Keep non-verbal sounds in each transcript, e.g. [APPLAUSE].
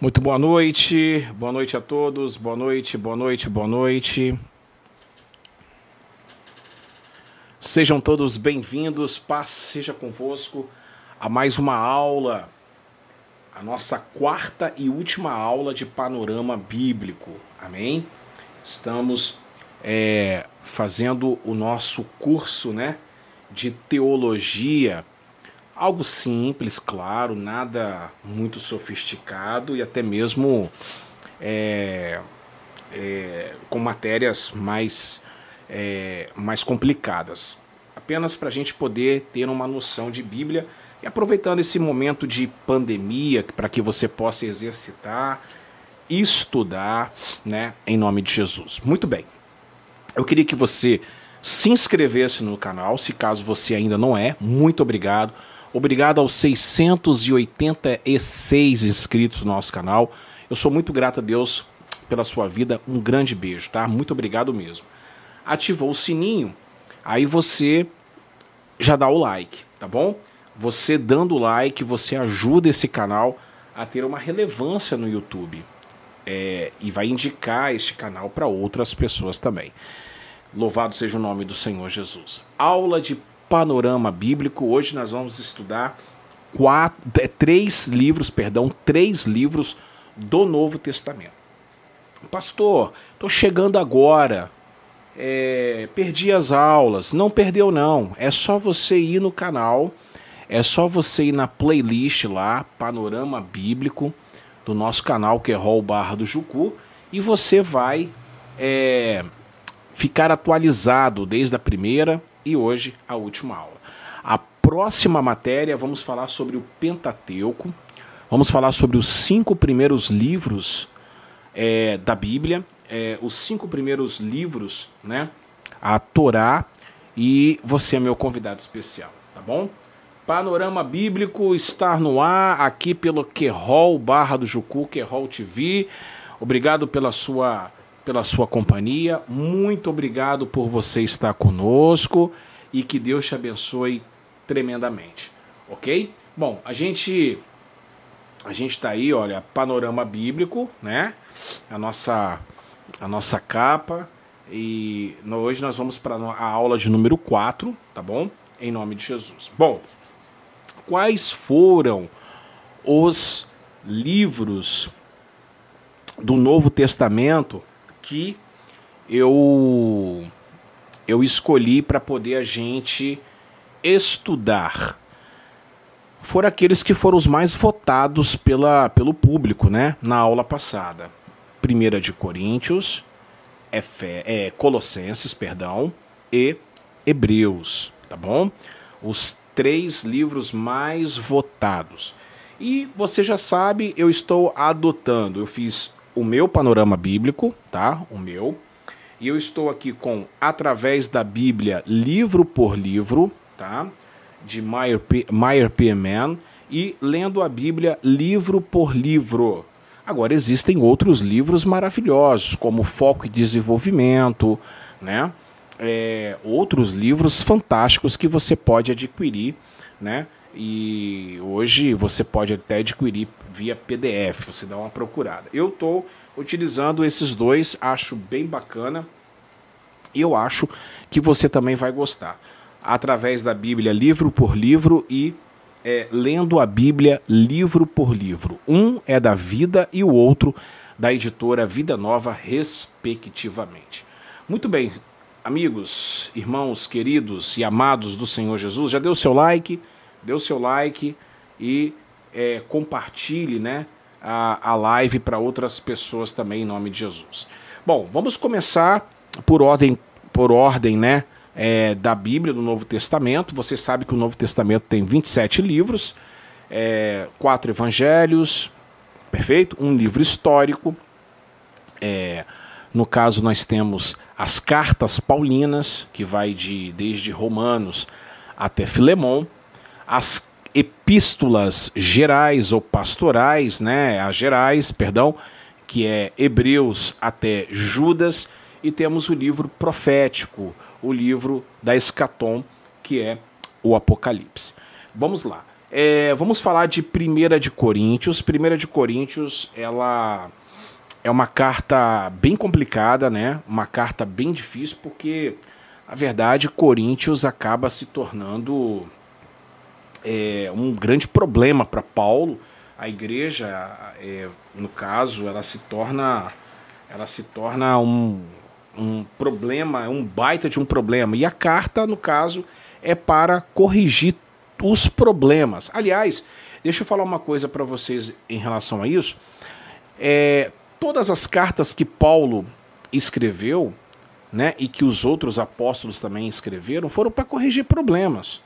Muito boa noite, boa noite a todos, boa noite, boa noite, boa noite. Sejam todos bem-vindos, paz seja convosco a mais uma aula, a nossa quarta e última aula de panorama bíblico, amém? Estamos é, fazendo o nosso curso, né, de teologia Algo simples, claro, nada muito sofisticado e até mesmo é, é, com matérias mais, é, mais complicadas. Apenas para a gente poder ter uma noção de Bíblia e aproveitando esse momento de pandemia para que você possa exercitar, estudar, né, em nome de Jesus. Muito bem. Eu queria que você se inscrevesse no canal, se caso você ainda não é. Muito obrigado. Obrigado aos 686 inscritos no nosso canal. Eu sou muito grato a Deus pela sua vida. Um grande beijo, tá? Muito obrigado mesmo. Ativou o sininho, aí você já dá o like, tá bom? Você dando o like, você ajuda esse canal a ter uma relevância no YouTube. É, e vai indicar este canal para outras pessoas também. Louvado seja o nome do Senhor Jesus. Aula de panorama bíblico. Hoje nós vamos estudar quatro, é, três livros, perdão, três livros do Novo Testamento. Pastor, estou chegando agora. É, perdi as aulas. Não perdeu, não. É só você ir no canal. É só você ir na playlist lá, Panorama Bíblico, do nosso canal, que é Rol Barra do Jucu, e você vai é, ficar atualizado desde a primeira e hoje a última aula. A próxima matéria vamos falar sobre o Pentateuco, vamos falar sobre os cinco primeiros livros é, da Bíblia, é, os cinco primeiros livros, né? A Torá e você é meu convidado especial, tá bom? Panorama Bíblico está no ar aqui pelo Querol Barra do Jucu, Querol TV. Obrigado pela sua pela sua companhia. Muito obrigado por você estar conosco e que Deus te abençoe tremendamente. OK? Bom, a gente a gente tá aí, olha, panorama bíblico, né? A nossa a nossa capa e hoje nós vamos para a aula de número 4, tá bom? Em nome de Jesus. Bom, quais foram os livros do Novo Testamento que eu eu escolhi para poder a gente estudar foram aqueles que foram os mais votados pela, pelo público, né, na aula passada. Primeira de Coríntios, Efe, é, Colossenses, perdão, e Hebreus, tá bom? Os três livros mais votados. E você já sabe, eu estou adotando. Eu fiz o meu panorama bíblico, tá? O meu. E eu estou aqui com Através da Bíblia, livro por livro, tá? De Meyer P. Meyer P. Man, e Lendo a Bíblia, livro por livro. Agora, existem outros livros maravilhosos, como Foco e Desenvolvimento, né? É, outros livros fantásticos que você pode adquirir, né? E hoje você pode até adquirir via PDF, você dá uma procurada. Eu estou utilizando esses dois, acho bem bacana. E eu acho que você também vai gostar. Através da Bíblia, livro por livro e é, lendo a Bíblia, livro por livro. Um é da vida e o outro da editora Vida Nova, respectivamente. Muito bem, amigos, irmãos, queridos e amados do Senhor Jesus, já deu seu like? Dê o seu like e é, compartilhe né, a, a live para outras pessoas também, em nome de Jesus. Bom, vamos começar por ordem, por ordem né, é, da Bíblia, do Novo Testamento. Você sabe que o Novo Testamento tem 27 livros, é, quatro evangelhos, perfeito? Um livro histórico. É, no caso, nós temos as cartas paulinas, que vai de desde Romanos até Filemão as epístolas gerais ou pastorais, né, as gerais, perdão, que é Hebreus até Judas, e temos o livro profético, o livro da Escatom, que é o Apocalipse. Vamos lá. É, vamos falar de 1 de Coríntios. 1 de Coríntios, ela é uma carta bem complicada, né? Uma carta bem difícil, porque, na verdade, Coríntios acaba se tornando é, um grande problema para Paulo. A igreja, é, no caso, ela se torna, ela se torna um, um problema, um baita de um problema. E a carta, no caso, é para corrigir os problemas. Aliás, deixa eu falar uma coisa para vocês em relação a isso. É, todas as cartas que Paulo escreveu, né, e que os outros apóstolos também escreveram, foram para corrigir problemas.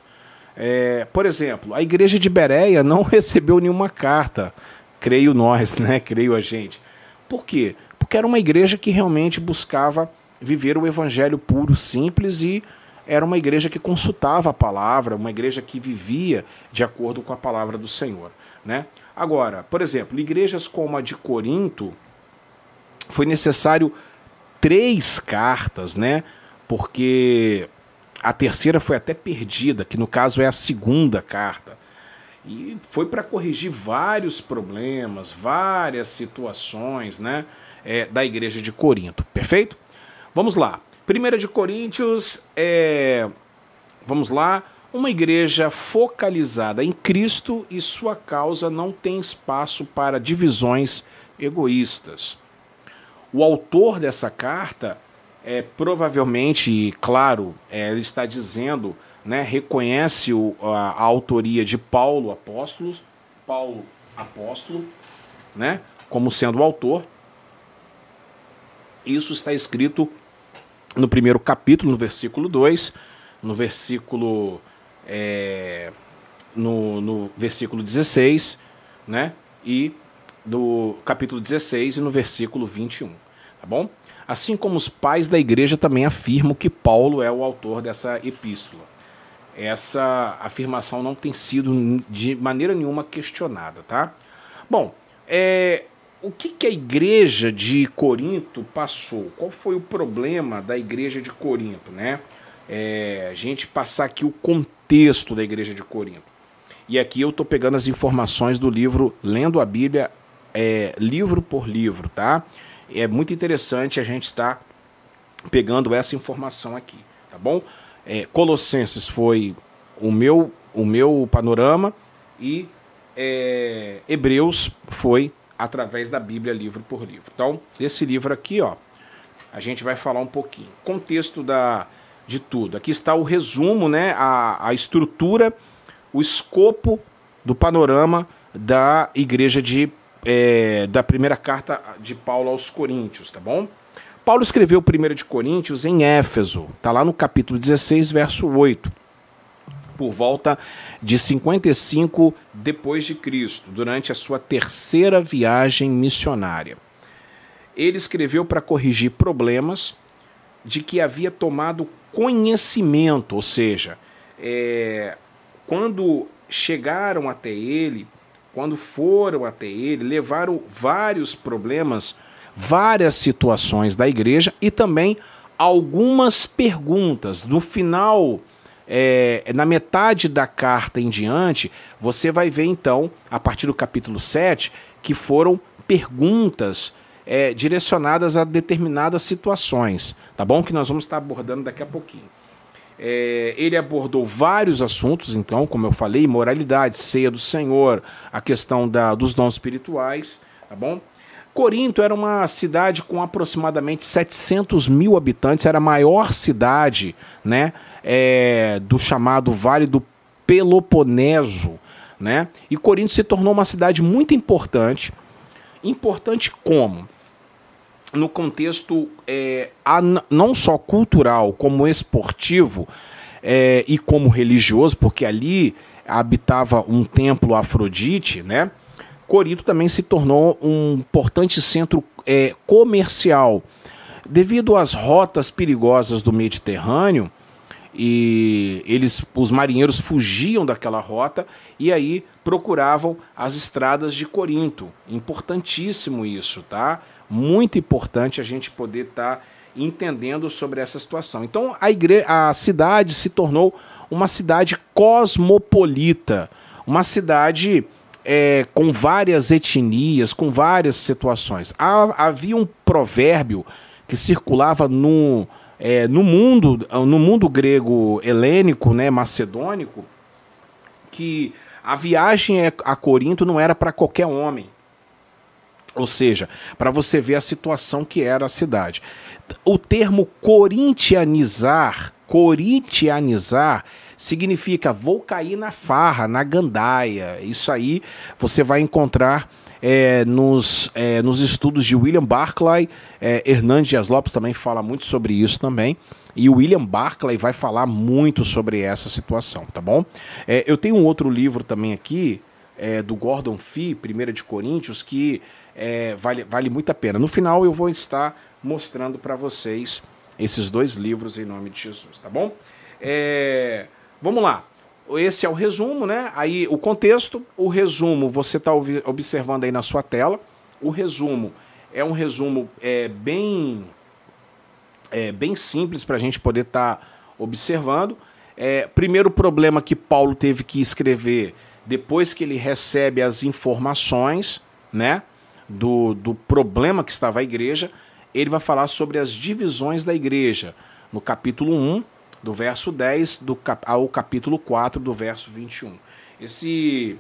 É, por exemplo, a igreja de Bereia não [LAUGHS] recebeu nenhuma carta, creio nós, né, creio a gente. Por quê? Porque era uma igreja que realmente buscava viver o evangelho puro, simples e era uma igreja que consultava a palavra, uma igreja que vivia de acordo com a palavra do Senhor. Né? Agora, por exemplo, igrejas como a de Corinto, foi necessário três cartas, né? Porque a terceira foi até perdida, que no caso é a segunda carta. E foi para corrigir vários problemas, várias situações né, é, da igreja de Corinto. Perfeito? Vamos lá. Primeira de Coríntios é, vamos lá, uma igreja focalizada em Cristo e sua causa não tem espaço para divisões egoístas. O autor dessa carta é provavelmente, claro, é, ele está dizendo, né, reconhece o, a, a autoria de Paulo apóstolo, Paulo apóstolo, né, como sendo o autor. Isso está escrito no primeiro capítulo, no versículo 2, no versículo é, no, no versículo 16, né? E do capítulo 16 e no versículo 21, tá bom? Assim como os pais da igreja também afirmam que Paulo é o autor dessa epístola. Essa afirmação não tem sido de maneira nenhuma questionada, tá? Bom, é, o que, que a igreja de Corinto passou? Qual foi o problema da igreja de Corinto, né? É, a gente passar aqui o contexto da igreja de Corinto. E aqui eu estou pegando as informações do livro Lendo a Bíblia, é, livro por livro, tá? É muito interessante a gente estar pegando essa informação aqui, tá bom? É, Colossenses foi o meu, o meu panorama e é, Hebreus foi através da Bíblia livro por livro. Então, desse livro aqui, ó, a gente vai falar um pouquinho. Contexto da, de tudo. Aqui está o resumo, né, a, a estrutura, o escopo do panorama da igreja de é, da primeira carta de Paulo aos Coríntios, tá bom? Paulo escreveu 1 de Coríntios em Éfeso, tá lá no capítulo 16, verso 8 por volta de 55 depois de Cristo, durante a sua terceira viagem missionária. Ele escreveu para corrigir problemas de que havia tomado conhecimento, ou seja, é, quando chegaram até ele, quando foram até ele, levaram vários problemas, várias situações da igreja e também algumas perguntas. No final é, na metade da carta em diante, você vai ver então, a partir do capítulo 7, que foram perguntas é, direcionadas a determinadas situações, tá bom? Que nós vamos estar abordando daqui a pouquinho. É, ele abordou vários assuntos, então, como eu falei, moralidade, ceia do Senhor, a questão da, dos dons espirituais, tá bom? Corinto era uma cidade com aproximadamente 700 mil habitantes, era a maior cidade né, é, do chamado Vale do Peloponeso. Né? E Corinto se tornou uma cidade muito importante. Importante como? No contexto é, não só cultural, como esportivo é, e como religioso, porque ali habitava um templo Afrodite, né? Corinto também se tornou um importante centro é, comercial. Devido às rotas perigosas do Mediterrâneo, e eles, os marinheiros fugiam daquela rota e aí procuravam as estradas de Corinto. Importantíssimo isso, tá? Muito importante a gente poder estar tá entendendo sobre essa situação. Então a, igre a cidade se tornou uma cidade cosmopolita, uma cidade é, com várias etnias, com várias situações. Há, havia um provérbio que circulava no, é, no mundo no mundo grego helênico, né, macedônico, que a viagem a Corinto não era para qualquer homem. Ou seja, para você ver a situação que era a cidade. O termo corintianizar, corintianizar, significa vou cair na farra, na gandaia. Isso aí você vai encontrar é, nos, é, nos estudos de William Barclay, é, Hernandes Dias Lopes também fala muito sobre isso também, e William Barclay vai falar muito sobre essa situação, tá bom? É, eu tenho um outro livro também aqui, é, do Gordon Fee, 1 de Coríntios, que é, vale, vale muito a pena. No final eu vou estar mostrando para vocês esses dois livros em nome de Jesus, tá bom? É, vamos lá. Esse é o resumo, né? Aí o contexto, o resumo você está observando aí na sua tela. O resumo é um resumo é, bem, é, bem simples para a gente poder estar tá observando. É, primeiro problema que Paulo teve que escrever depois que ele recebe as informações, né? Do, do problema que estava a igreja, ele vai falar sobre as divisões da igreja, no capítulo 1, do verso 10 do, ao capítulo 4, do verso 21. Esse,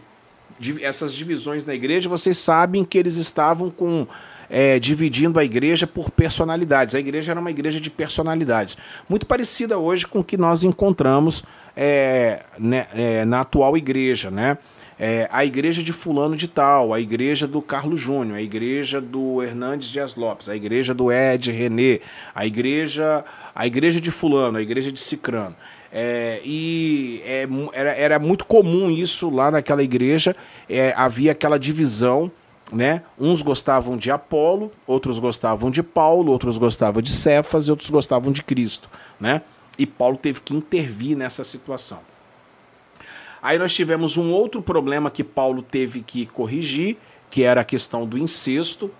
essas divisões da igreja, vocês sabem que eles estavam com é, dividindo a igreja por personalidades. A igreja era uma igreja de personalidades, muito parecida hoje com o que nós encontramos é, né, é, na atual igreja, né? É, a igreja de fulano de tal, a igreja do Carlos Júnior, a igreja do Hernandes Dias Lopes, a igreja do Ed René, a igreja, a igreja de fulano, a igreja de Cicrano. É, e é, era, era muito comum isso lá naquela igreja, é, havia aquela divisão, né? Uns gostavam de Apolo, outros gostavam de Paulo, outros gostavam de Cefas e outros gostavam de Cristo, né? E Paulo teve que intervir nessa situação. Aí nós tivemos um outro problema que Paulo teve que corrigir, que era a questão do incesto.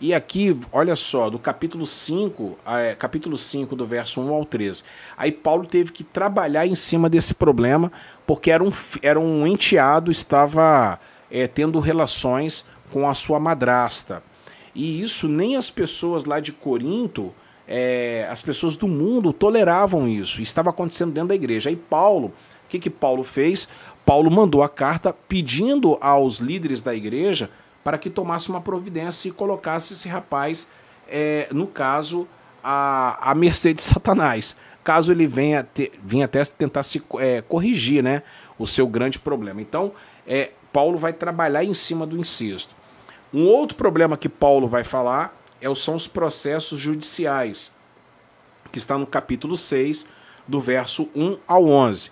E aqui, olha só, do capítulo 5, é, capítulo 5, do verso 1 ao 13. Aí Paulo teve que trabalhar em cima desse problema, porque era um, era um enteado, estava é, tendo relações com a sua madrasta. E isso nem as pessoas lá de Corinto, é, as pessoas do mundo toleravam isso. Estava acontecendo dentro da igreja. Aí Paulo que, que Paulo fez? Paulo mandou a carta pedindo aos líderes da igreja para que tomasse uma providência e colocasse esse rapaz, é, no caso, a mercê de Satanás. Caso ele venha, ter, venha até tentar se é, corrigir né, o seu grande problema. Então, é, Paulo vai trabalhar em cima do incesto. Um outro problema que Paulo vai falar é, são os processos judiciais, que está no capítulo 6, do verso 1 ao 11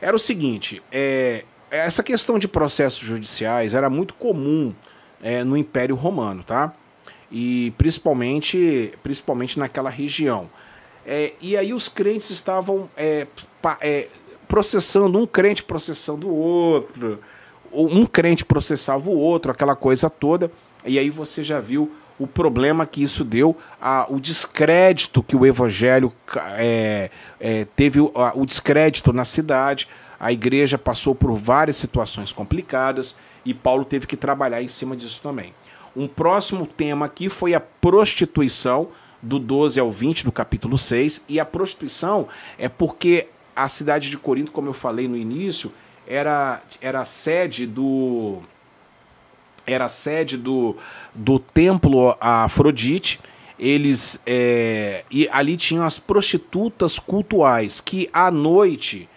era o seguinte: é, essa questão de processos judiciais era muito comum é, no Império Romano, tá? E principalmente, principalmente naquela região. É, e aí os crentes estavam é, é, processando, um crente processando o outro, um crente processava o outro, aquela coisa toda. E aí você já viu o problema que isso deu, a, o descrédito que o evangelho é, é, teve, a, o descrédito na cidade. A igreja passou por várias situações complicadas e Paulo teve que trabalhar em cima disso também. Um próximo tema aqui foi a prostituição, do 12 ao 20 do capítulo 6. E a prostituição é porque a cidade de Corinto, como eu falei no início, era, era sede do era a sede do, do templo Afrodite. Eles é, e ali tinham as prostitutas cultuais que à noite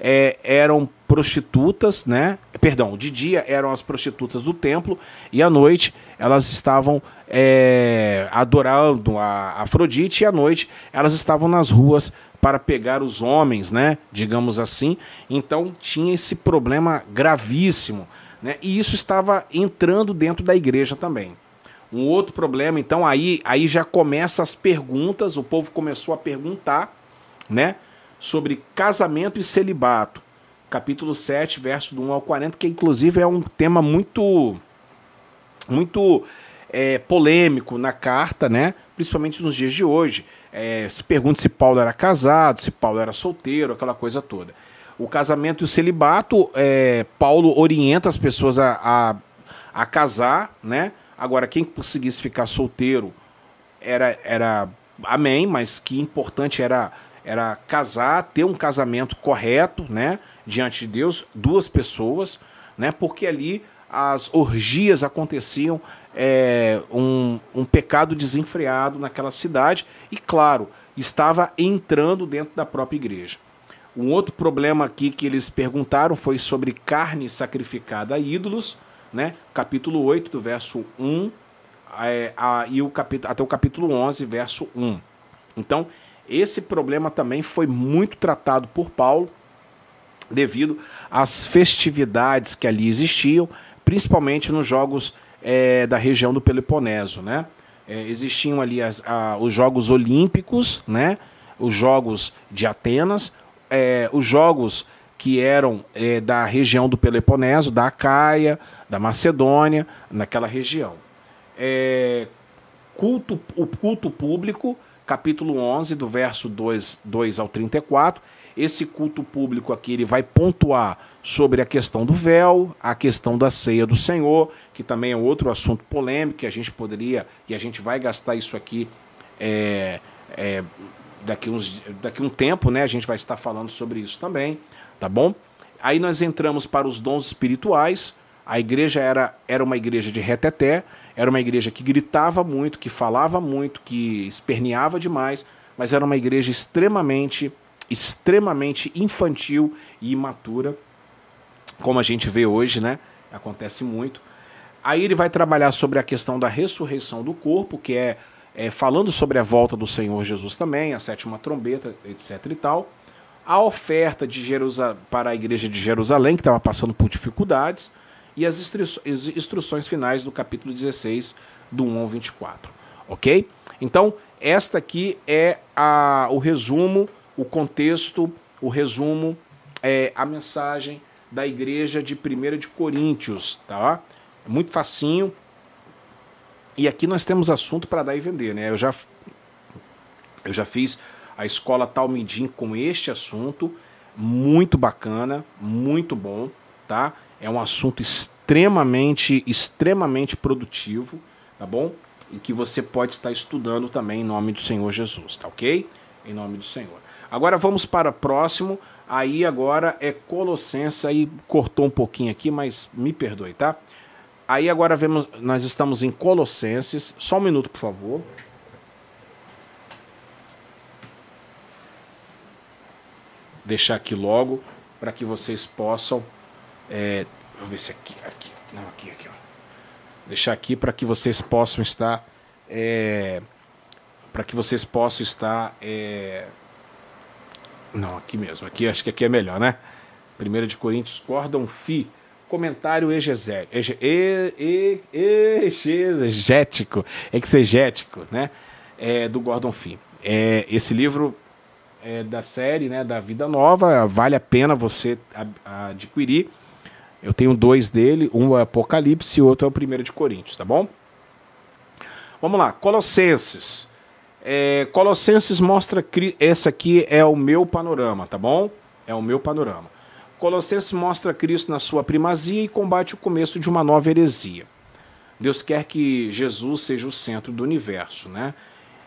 é, eram prostitutas, né? Perdão, de dia eram as prostitutas do templo e à noite elas estavam é, adorando a Afrodite e à noite elas estavam nas ruas para pegar os homens, né? Digamos assim. Então tinha esse problema gravíssimo né? E isso estava entrando dentro da igreja também. Um outro problema, então aí, aí já começa as perguntas, o povo começou a perguntar, né, sobre casamento e celibato. Capítulo 7, verso do 1 ao 40, que inclusive é um tema muito muito é, polêmico na carta, né? Principalmente nos dias de hoje. É, se pergunta se Paulo era casado, se Paulo era solteiro, aquela coisa toda. O casamento e o celibato, é, Paulo orienta as pessoas a, a, a, casar, né? Agora, quem conseguisse ficar solteiro era, era amém, mas que importante era, era casar, ter um casamento correto, né? Diante de Deus, duas pessoas, né? Porque ali as orgias aconteciam, é, um, um pecado desenfreado naquela cidade e, claro, estava entrando dentro da própria igreja. Um outro problema aqui que eles perguntaram foi sobre carne sacrificada a ídolos, né? capítulo 8, do verso 1 é, a, e o capítulo, até o capítulo 11, verso 1. Então, esse problema também foi muito tratado por Paulo, devido às festividades que ali existiam, principalmente nos jogos é, da região do Peloponeso, né? É, existiam ali as, a, os Jogos Olímpicos, né? Os Jogos de Atenas, é, os Jogos que eram é, da região do Peloponeso, da Acaia, da Macedônia, naquela região. É, culto, o culto público, capítulo 11, do verso 2, 2 ao 34, esse culto público aqui ele vai pontuar sobre a questão do véu, a questão da ceia do Senhor, que também é outro assunto polêmico que a gente poderia e a gente vai gastar isso aqui é, é, daqui, uns, daqui um tempo, né? A gente vai estar falando sobre isso também, tá bom? Aí nós entramos para os dons espirituais. A igreja era, era uma igreja de reteté, era uma igreja que gritava muito, que falava muito, que esperneava demais, mas era uma igreja extremamente extremamente infantil e imatura, como a gente vê hoje, né? Acontece muito. Aí ele vai trabalhar sobre a questão da ressurreição do corpo, que é, é falando sobre a volta do Senhor Jesus também, a sétima trombeta, etc e tal. A oferta de Jerusalém, para a igreja de Jerusalém, que estava passando por dificuldades, e as instruções finais do capítulo 16, do 1 ao 24. Ok? Então, esta aqui é a, o resumo o contexto, o resumo, é, a mensagem da igreja de 1 de Coríntios, tá? É muito facinho. E aqui nós temos assunto para dar e vender, né? Eu já, eu já fiz a escola Talmidim com este assunto, muito bacana, muito bom, tá? É um assunto extremamente, extremamente produtivo, tá bom? E que você pode estar estudando também em nome do Senhor Jesus, tá ok? Em nome do Senhor. Agora vamos para o próximo. Aí agora é Colossenses, aí cortou um pouquinho aqui, mas me perdoe, tá? Aí agora vemos, nós estamos em Colossenses. Só um minuto, por favor. Deixar aqui logo para que vocês possam. É, vou ver se aqui, aqui, não aqui, aqui, ó. Deixar aqui para que vocês possam estar, é, para que vocês possam estar é, não, aqui mesmo. Aqui acho que aqui é melhor, né? 1 de Coríntios, Gordon Fi. Comentário exegético, exegético, né? É, do Gordon Fee. É, esse livro é da série, né, da Vida Nova, vale a pena você adquirir. Eu tenho dois dele, um é Apocalipse e outro é o 1 de Coríntios, tá bom? Vamos lá, Colossenses. É, Colossenses mostra. Esse aqui é o meu panorama, tá bom? É o meu panorama. Colossenses mostra Cristo na sua primazia e combate o começo de uma nova heresia. Deus quer que Jesus seja o centro do universo, né?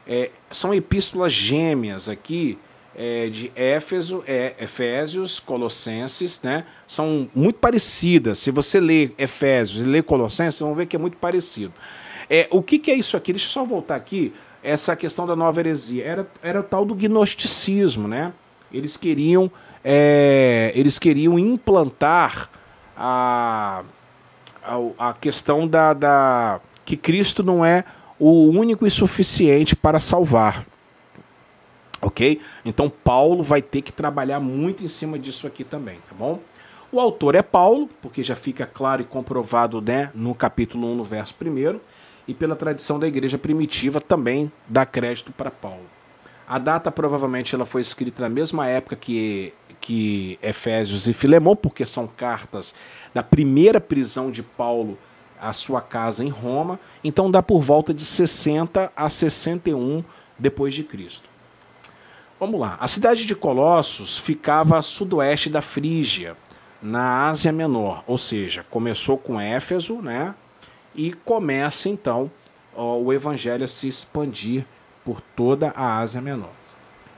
É, são epístolas gêmeas aqui é, de Éfeso, é, Efésios, Colossenses, né? São muito parecidas. Se você lê Efésios e lê Colossenses, vão ver que é muito parecido. É, o que, que é isso aqui? Deixa eu só voltar aqui essa questão da nova heresia. Era, era o tal do gnosticismo, né? Eles queriam, é, eles queriam implantar a, a, a questão da, da que Cristo não é o único e suficiente para salvar. Ok? Então Paulo vai ter que trabalhar muito em cima disso aqui também, tá bom? O autor é Paulo, porque já fica claro e comprovado né, no capítulo 1, no verso 1 e pela tradição da igreja primitiva também dá crédito para Paulo. A data provavelmente ela foi escrita na mesma época que, que Efésios e Filemão, porque são cartas da primeira prisão de Paulo à sua casa em Roma, então dá por volta de 60 a 61 depois de Cristo. Vamos lá. A cidade de Colossos ficava a sudoeste da Frígia, na Ásia Menor, ou seja, começou com Éfeso, né? E começa então o evangelho a se expandir por toda a Ásia Menor.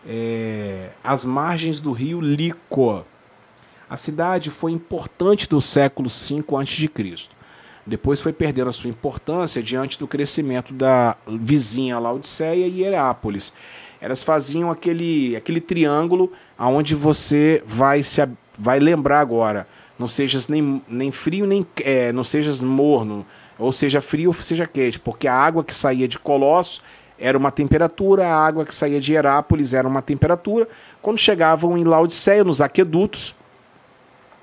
É, as margens do rio Lico. A cidade foi importante do século V a.C. Depois foi perdendo a sua importância diante do crescimento da vizinha Laodiceia e Herápolis. Elas faziam aquele, aquele triângulo aonde você vai se vai lembrar agora. Não sejas nem, nem frio, nem é, não sejas morno, ou seja frio ou seja quente, porque a água que saía de Colossos era uma temperatura, a água que saía de Herápolis era uma temperatura. Quando chegavam em Laodiceia, nos aquedutos,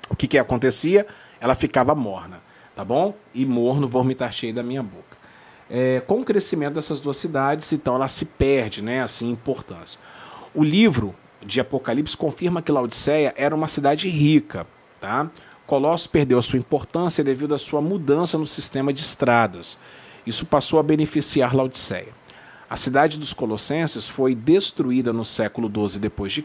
o que, que acontecia? Ela ficava morna, tá bom? E morno, vomitar cheio da minha boca. É, com o crescimento dessas duas cidades, então ela se perde, né, assim, importância. O livro de Apocalipse confirma que Laodiceia era uma cidade rica, tá? Colossos perdeu a sua importância devido à sua mudança no sistema de estradas. Isso passou a beneficiar Laodiceia. A cidade dos Colossenses foi destruída no século XII d.C.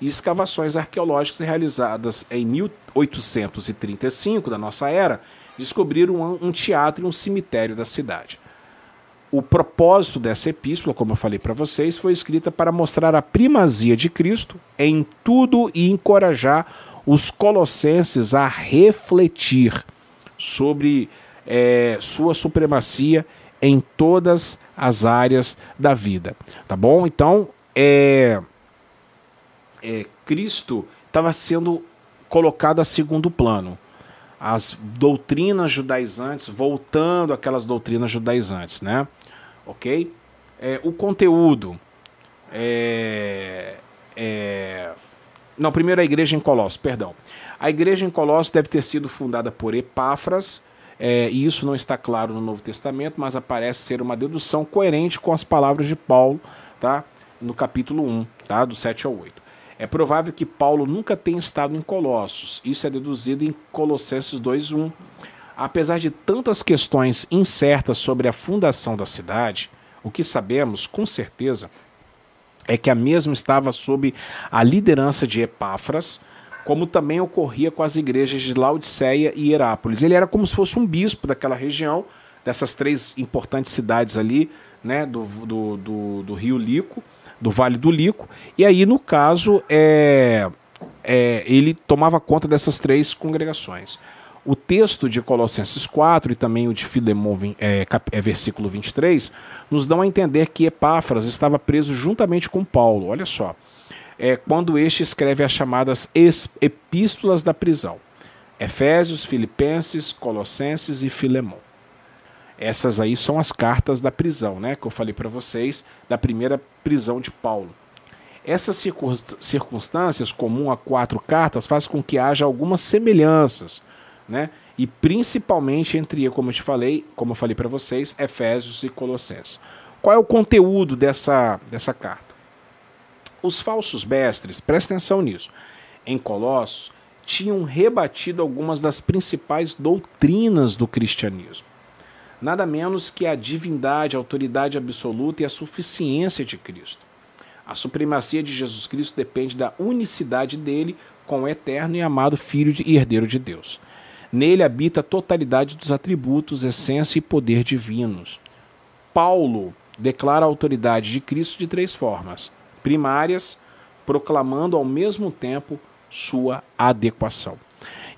e escavações arqueológicas realizadas em 1835 da nossa era descobriram um teatro e um cemitério da cidade. O propósito dessa epístola, como eu falei para vocês, foi escrita para mostrar a primazia de Cristo em tudo e encorajar os colossenses a refletir sobre é, sua supremacia em todas as áreas da vida. Tá bom? Então, é, é Cristo estava sendo colocado a segundo plano. As doutrinas judaizantes, voltando aquelas doutrinas judaizantes, né? Ok? É, o conteúdo. É, é, não, primeiro a igreja em Colossos, perdão. A igreja em Colossos deve ter sido fundada por Epáfras, é, e isso não está claro no Novo Testamento, mas aparece ser uma dedução coerente com as palavras de Paulo, tá? no capítulo 1, tá? do 7 ao 8. É provável que Paulo nunca tenha estado em Colossos. Isso é deduzido em Colossenses 2:1. Apesar de tantas questões incertas sobre a fundação da cidade, o que sabemos com certeza é que a mesma estava sob a liderança de Epáfras, como também ocorria com as igrejas de Laodiceia e Herápolis. Ele era como se fosse um bispo daquela região, dessas três importantes cidades ali, né, do, do, do, do Rio Lico, do Vale do Lico, e aí, no caso, é, é, ele tomava conta dessas três congregações. O texto de Colossenses 4 e também o de Filemão, é, é, versículo 23, nos dão a entender que Epáfras estava preso juntamente com Paulo. Olha só é quando este escreve as chamadas epístolas da prisão: Efésios, Filipenses, Colossenses e Filemão. Essas aí são as cartas da prisão, né, que eu falei para vocês, da primeira prisão de Paulo. Essas circunstâncias, comum a quatro cartas, faz com que haja algumas semelhanças, né? E principalmente entre, como eu te falei, como eu falei para vocês, Efésios e Colossenses. Qual é o conteúdo dessa, dessa carta? Os falsos mestres, presta atenção nisso, em Colossos, tinham rebatido algumas das principais doutrinas do cristianismo. Nada menos que a divindade, a autoridade absoluta e a suficiência de Cristo. A supremacia de Jesus Cristo depende da unicidade dele com o eterno e amado Filho e herdeiro de Deus. Nele habita a totalidade dos atributos, essência e poder divinos. Paulo declara a autoridade de Cristo de três formas: primárias, proclamando ao mesmo tempo sua adequação.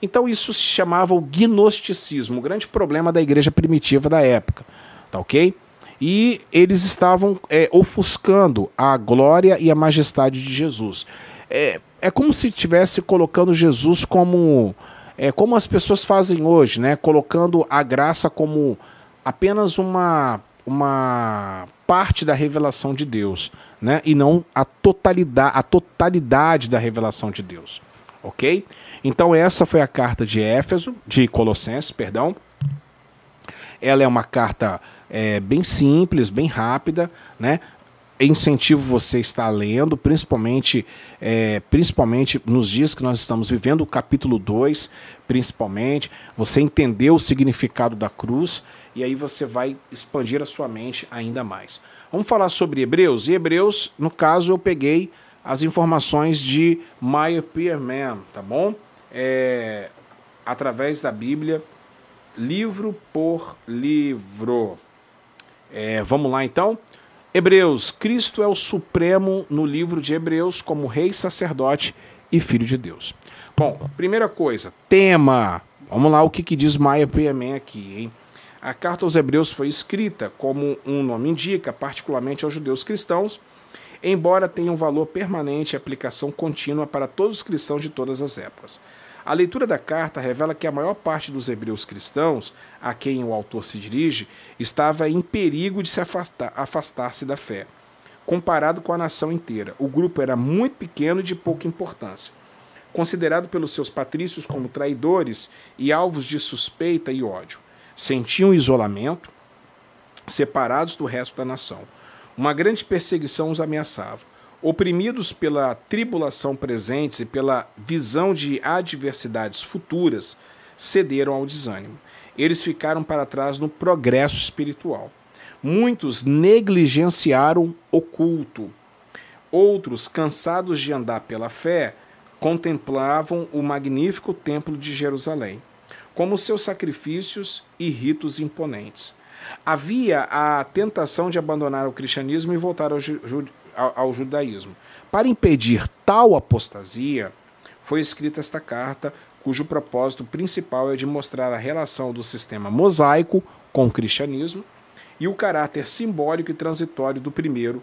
Então isso se chamava o gnosticismo, o grande problema da igreja primitiva da época, tá ok? E eles estavam é, ofuscando a glória e a majestade de Jesus. É, é como se estivesse colocando Jesus como é, como as pessoas fazem hoje, né? Colocando a graça como apenas uma uma parte da revelação de Deus, né? E não a totalidade, a totalidade da revelação de Deus. OK? Então essa foi a carta de Éfeso, de Colossenses, perdão. Ela é uma carta é, bem simples, bem rápida, né? incentivo você estar lendo, principalmente, é, principalmente nos dias que nós estamos vivendo, o capítulo 2, principalmente, você entender o significado da cruz e aí você vai expandir a sua mente ainda mais. Vamos falar sobre Hebreus. E Hebreus, no caso, eu peguei as informações de Meyer Pierman, tá bom? É, através da Bíblia, livro por livro. É, vamos lá então? Hebreus, Cristo é o Supremo no livro de Hebreus como Rei, Sacerdote e Filho de Deus. Bom, primeira coisa, tema. Vamos lá, o que, que diz Maia Priamen aqui, hein? A carta aos Hebreus foi escrita, como um nome indica, particularmente aos judeus cristãos, embora tenha um valor permanente e aplicação contínua para todos os cristãos de todas as épocas. A leitura da carta revela que a maior parte dos hebreus cristãos, a quem o autor se dirige, estava em perigo de se afastar, afastar-se da fé. Comparado com a nação inteira, o grupo era muito pequeno e de pouca importância. Considerado pelos seus patrícios como traidores e alvos de suspeita e ódio, sentiam isolamento, separados do resto da nação. Uma grande perseguição os ameaçava oprimidos pela tribulação presente e pela visão de adversidades futuras, cederam ao desânimo. Eles ficaram para trás no progresso espiritual. Muitos negligenciaram o culto. Outros, cansados de andar pela fé, contemplavam o magnífico templo de Jerusalém, como seus sacrifícios e ritos imponentes. Havia a tentação de abandonar o cristianismo e voltar ao, ao, ao judaísmo. Para impedir tal apostasia, foi escrita esta carta, cujo propósito principal é de mostrar a relação do sistema mosaico com o cristianismo e o caráter simbólico e transitório do primeiro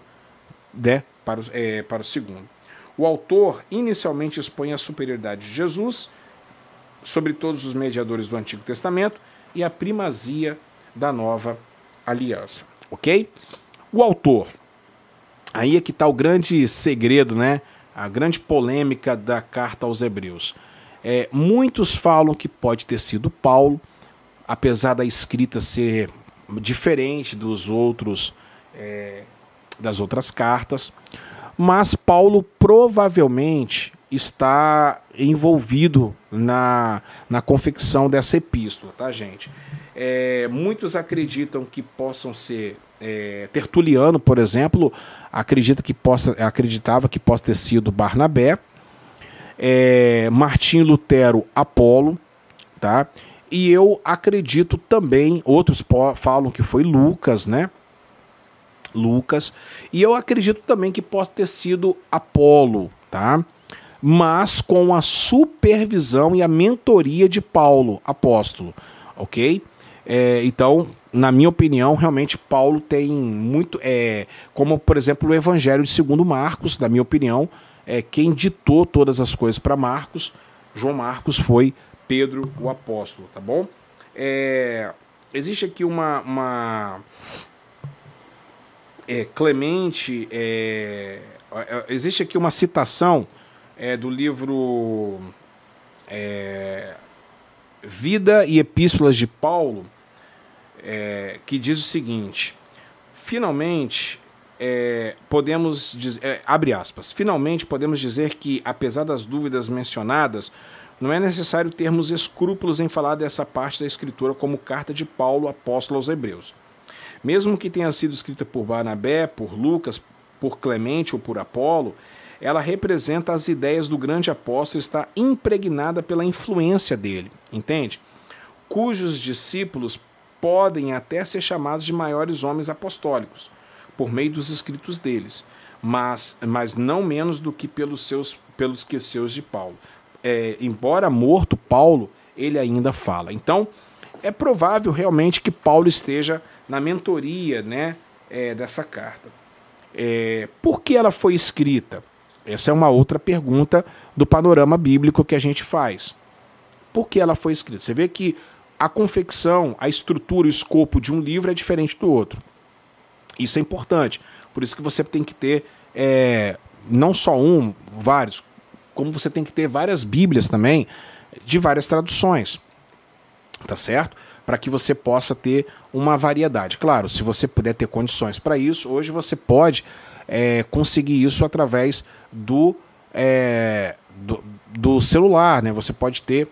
né, para, o, é, para o segundo. O autor inicialmente expõe a superioridade de Jesus sobre todos os mediadores do Antigo Testamento e a primazia da nova aliança. Ok? O autor Aí é que está o grande segredo, né? A grande polêmica da carta aos Hebreus. É, muitos falam que pode ter sido Paulo, apesar da escrita ser diferente dos outros é, das outras cartas, mas Paulo provavelmente está envolvido na, na confecção dessa epístola, tá, gente? É, muitos acreditam que possam ser é, Tertuliano, por exemplo, acredita que possa, acreditava que possa ter sido Barnabé, é, Martim Lutero, Apolo, tá? E eu acredito também, outros falam que foi Lucas, né? Lucas, e eu acredito também que possa ter sido Apolo, tá? Mas com a supervisão e a mentoria de Paulo, apóstolo, ok? É, então, na minha opinião, realmente Paulo tem muito. É, como, por exemplo, o Evangelho de segundo Marcos, na minha opinião, é, quem ditou todas as coisas para Marcos, João Marcos, foi Pedro o apóstolo, tá bom? É, existe aqui uma. uma é, Clemente. É, é, existe aqui uma citação é, do livro é, Vida e Epístolas de Paulo é, que diz o seguinte: finalmente é, podemos dizer, é, abre aspas, finalmente podemos dizer que, apesar das dúvidas mencionadas, não é necessário termos escrúpulos em falar dessa parte da escritura como carta de Paulo, apóstolo aos Hebreus. Mesmo que tenha sido escrita por Barnabé, por Lucas, por Clemente ou por Apolo, ela representa as ideias do grande apóstolo está impregnada pela influência dele, entende? Cujos discípulos podem até ser chamados de maiores homens apostólicos, por meio dos escritos deles, mas, mas não menos do que pelos seus, pelos que seus de Paulo. É, embora morto, Paulo, ele ainda fala. Então, é provável realmente que Paulo esteja na mentoria né, é, dessa carta. É, por que ela foi escrita? Essa é uma outra pergunta do panorama bíblico que a gente faz. Por que ela foi escrita? Você vê que a confecção, a estrutura, o escopo de um livro é diferente do outro. Isso é importante. Por isso que você tem que ter é, não só um, vários, como você tem que ter várias Bíblias também, de várias traduções. Tá certo? Para que você possa ter uma variedade. Claro, se você puder ter condições para isso, hoje você pode é, conseguir isso através do, é, do, do celular, né? Você pode ter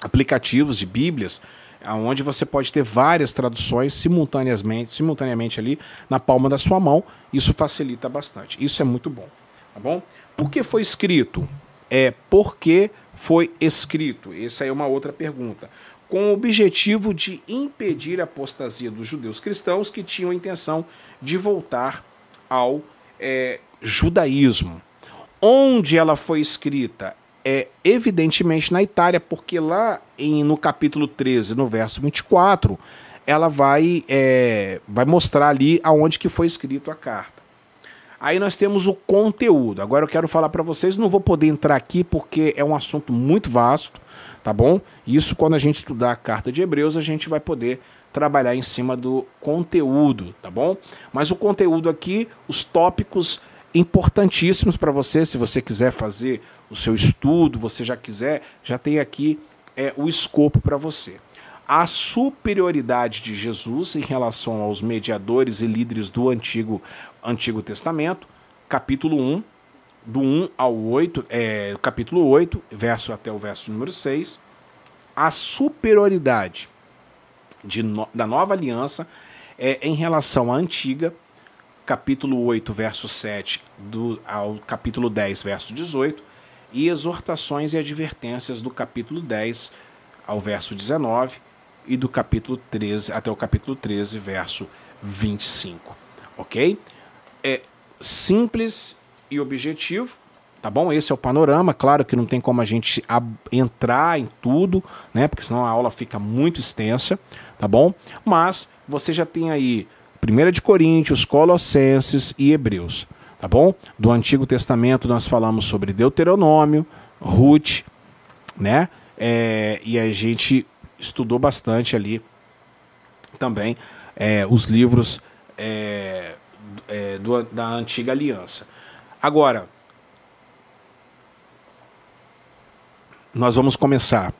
aplicativos de Bíblias onde você pode ter várias traduções simultaneamente, simultaneamente ali na palma da sua mão. Isso facilita bastante. Isso é muito bom, tá bom? Por que foi escrito? É porque foi escrito. Essa é uma outra pergunta. Com o objetivo de impedir a apostasia dos judeus cristãos que tinham a intenção de voltar ao é, judaísmo. Onde ela foi escrita? É evidentemente na Itália, porque lá em, no capítulo 13, no verso 24, ela vai, é, vai mostrar ali aonde que foi escrito a carta. Aí nós temos o conteúdo. Agora eu quero falar para vocês, não vou poder entrar aqui porque é um assunto muito vasto, tá bom? Isso quando a gente estudar a carta de Hebreus, a gente vai poder trabalhar em cima do conteúdo, tá bom? Mas o conteúdo aqui, os tópicos importantíssimos para você, se você quiser fazer o seu estudo, você já quiser, já tem aqui é, o escopo para você. A superioridade de Jesus em relação aos mediadores e líderes do Antigo, Antigo Testamento, capítulo 1, do 1 ao 8, é, capítulo 8, verso até o verso número 6. A superioridade de, da nova aliança é em relação à antiga, capítulo 8, verso 7 do, ao capítulo 10, verso 18, e exortações e advertências do capítulo 10 ao verso 19 e do capítulo 13 até o capítulo 13, verso 25. Ok? É simples e objetivo, tá bom? Esse é o panorama. Claro que não tem como a gente entrar em tudo, né? Porque senão a aula fica muito extensa, tá bom? Mas você já tem aí 1 de Coríntios, Colossenses e Hebreus, tá bom? Do Antigo Testamento nós falamos sobre Deuteronômio, Ruth, né? É, e a gente estudou bastante ali também é, os livros é, é do, da Antiga Aliança. Agora, nós vamos começar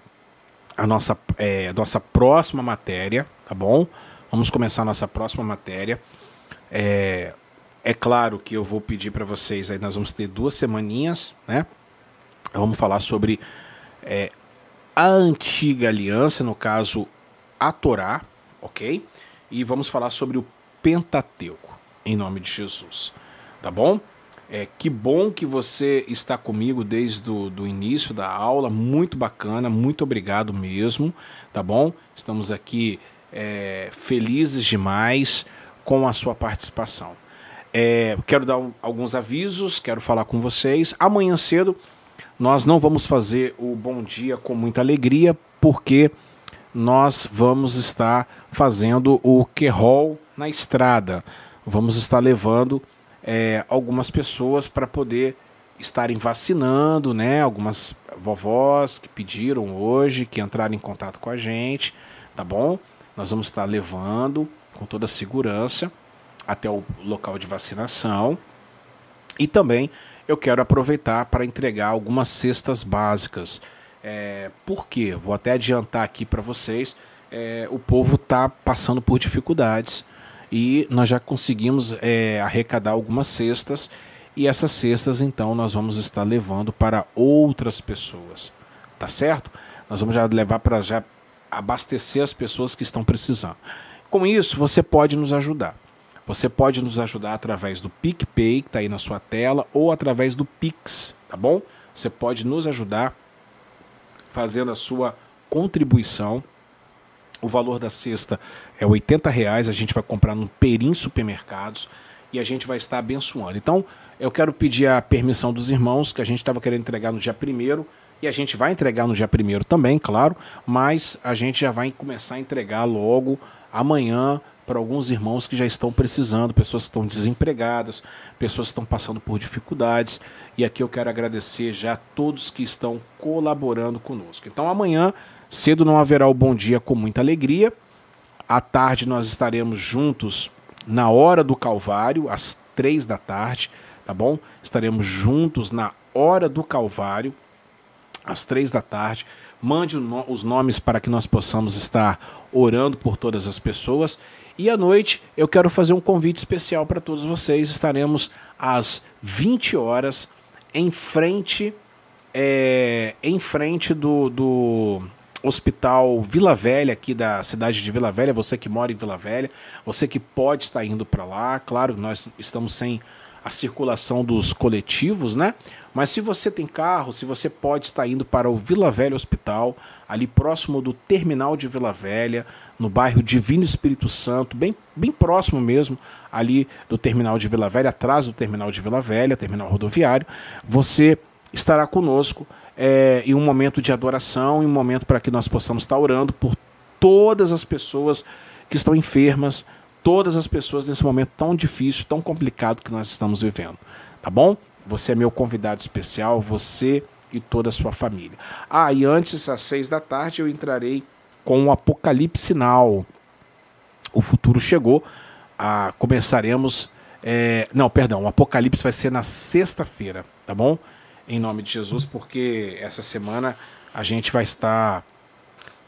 a nossa, é, nossa próxima matéria, tá bom? Vamos começar a nossa próxima matéria. É, é claro que eu vou pedir para vocês, aí nós vamos ter duas semaninhas, né? Vamos falar sobre é, a antiga aliança, no caso a Torá, ok? E vamos falar sobre o Pentateuco, em nome de Jesus, tá bom? É, que bom que você está comigo desde o do início da aula, muito bacana, muito obrigado mesmo, tá bom? Estamos aqui é, felizes demais com a sua participação. É, quero dar um, alguns avisos, quero falar com vocês. Amanhã cedo nós não vamos fazer o bom dia com muita alegria, porque nós vamos estar fazendo o Querol na estrada. Vamos estar levando é, algumas pessoas para poder estarem vacinando, né? Algumas vovós que pediram hoje, que entraram em contato com a gente, tá bom? Nós vamos estar levando com toda a segurança até o local de vacinação. E também eu quero aproveitar para entregar algumas cestas básicas. É, por quê? Vou até adiantar aqui para vocês. É, o povo está passando por dificuldades e nós já conseguimos é, arrecadar algumas cestas e essas cestas então nós vamos estar levando para outras pessoas, tá certo? Nós vamos já levar para já abastecer as pessoas que estão precisando. Com isso, você pode nos ajudar. Você pode nos ajudar através do PicPay, que está aí na sua tela, ou através do Pix, tá bom? Você pode nos ajudar fazendo a sua contribuição. O valor da cesta é R$ reais. A gente vai comprar no Perim Supermercados e a gente vai estar abençoando. Então, eu quero pedir a permissão dos irmãos, que a gente estava querendo entregar no dia primeiro e a gente vai entregar no dia primeiro também, claro, mas a gente já vai começar a entregar logo amanhã para alguns irmãos que já estão precisando, pessoas que estão desempregadas, pessoas que estão passando por dificuldades. E aqui eu quero agradecer já a todos que estão colaborando conosco. Então amanhã, cedo não haverá o bom dia com muita alegria. À tarde nós estaremos juntos na hora do Calvário, às três da tarde, tá bom? Estaremos juntos na hora do Calvário às três da tarde. Mande os nomes para que nós possamos estar orando por todas as pessoas. E à noite eu quero fazer um convite especial para todos vocês. Estaremos às 20 horas em frente, é, em frente do, do Hospital Vila Velha, aqui da cidade de Vila Velha, você que mora em Vila Velha, você que pode estar indo para lá, claro, nós estamos sem a circulação dos coletivos, né? Mas se você tem carro, se você pode estar indo para o Vila Velha Hospital, ali próximo do terminal de Vila Velha, no bairro Divino Espírito Santo, bem, bem próximo mesmo ali do terminal de Vila Velha, atrás do terminal de Vila Velha, terminal rodoviário, você estará conosco é, um momento de adoração, em um momento para que nós possamos estar orando por todas as pessoas que estão enfermas, todas as pessoas nesse momento tão difícil, tão complicado que nós estamos vivendo. Tá bom? Você é meu convidado especial, você e toda a sua família. Ah, e antes, às seis da tarde, eu entrarei com o Apocalipse Now. O futuro chegou. Ah, começaremos. É, não, perdão, o Apocalipse vai ser na sexta-feira, tá bom? Em nome de Jesus, porque essa semana a gente vai estar.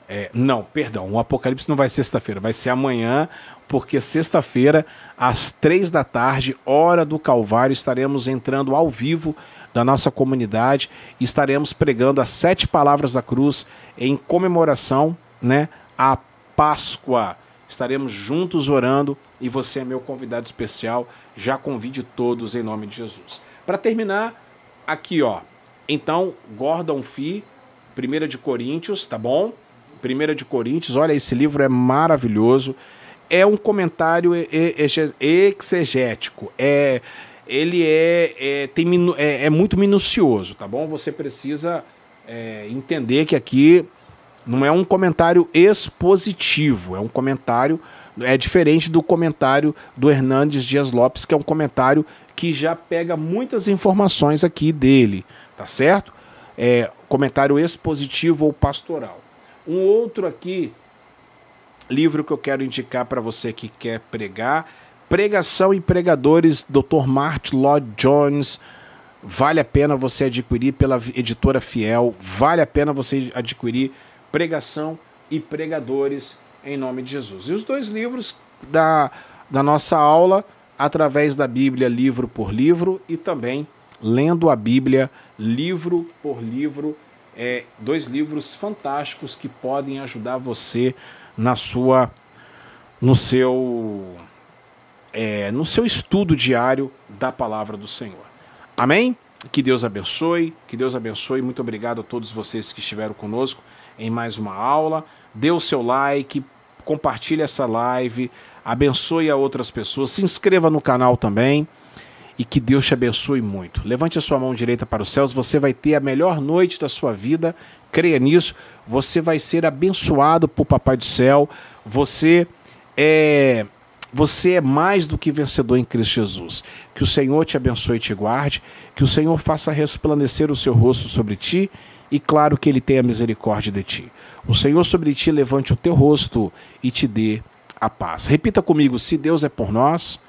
É, não, perdão, o Apocalipse não vai ser sexta-feira, vai ser amanhã, porque sexta-feira, às três da tarde, hora do Calvário, estaremos entrando ao vivo da nossa comunidade e estaremos pregando as sete palavras da cruz em comemoração né, à Páscoa. Estaremos juntos orando e você é meu convidado especial. Já convide todos em nome de Jesus. Para terminar, aqui, ó. Então, Gordon Fee, 1 de Coríntios, tá bom? 1 de Coríntios, olha, esse livro é maravilhoso. É um comentário exegético. É, ele é, é, tem, é, é muito minucioso, tá bom? Você precisa é, entender que aqui não é um comentário expositivo, é um comentário é diferente do comentário do Hernandes Dias Lopes, que é um comentário que já pega muitas informações aqui dele, tá certo? É, comentário expositivo ou pastoral. Um outro aqui, livro que eu quero indicar para você que quer pregar, Pregação e Pregadores, Dr. Martin Lloyd Jones. Vale a pena você adquirir pela editora Fiel, vale a pena você adquirir Pregação e Pregadores em nome de Jesus. E os dois livros da, da nossa aula através da Bíblia, livro por livro, e também lendo a Bíblia, livro por livro. É, dois livros fantásticos que podem ajudar você na sua no seu é, no seu estudo diário da palavra do Senhor. Amém? Que Deus abençoe, que Deus abençoe. Muito obrigado a todos vocês que estiveram conosco em mais uma aula. Dê o seu like, compartilhe essa live, abençoe a outras pessoas, se inscreva no canal também e que Deus te abençoe muito. Levante a sua mão direita para os céus, você vai ter a melhor noite da sua vida, creia nisso, você vai ser abençoado por Papai do Céu, você é. Você é mais do que vencedor em Cristo Jesus. Que o Senhor te abençoe e te guarde, que o Senhor faça resplandecer o seu rosto sobre ti e, claro, que Ele tenha misericórdia de ti. O Senhor sobre ti levante o teu rosto e te dê a paz. Repita comigo: se Deus é por nós,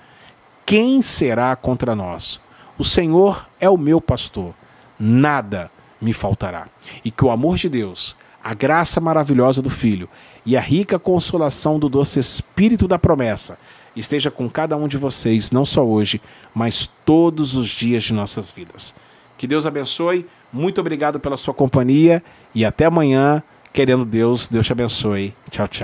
quem será contra nós? O Senhor é o meu pastor, nada me faltará. E que o amor de Deus, a graça maravilhosa do Filho e a rica consolação do doce Espírito da promessa esteja com cada um de vocês, não só hoje, mas todos os dias de nossas vidas. Que Deus abençoe, muito obrigado pela sua companhia e até amanhã, querendo Deus, Deus te abençoe. Tchau, tchau.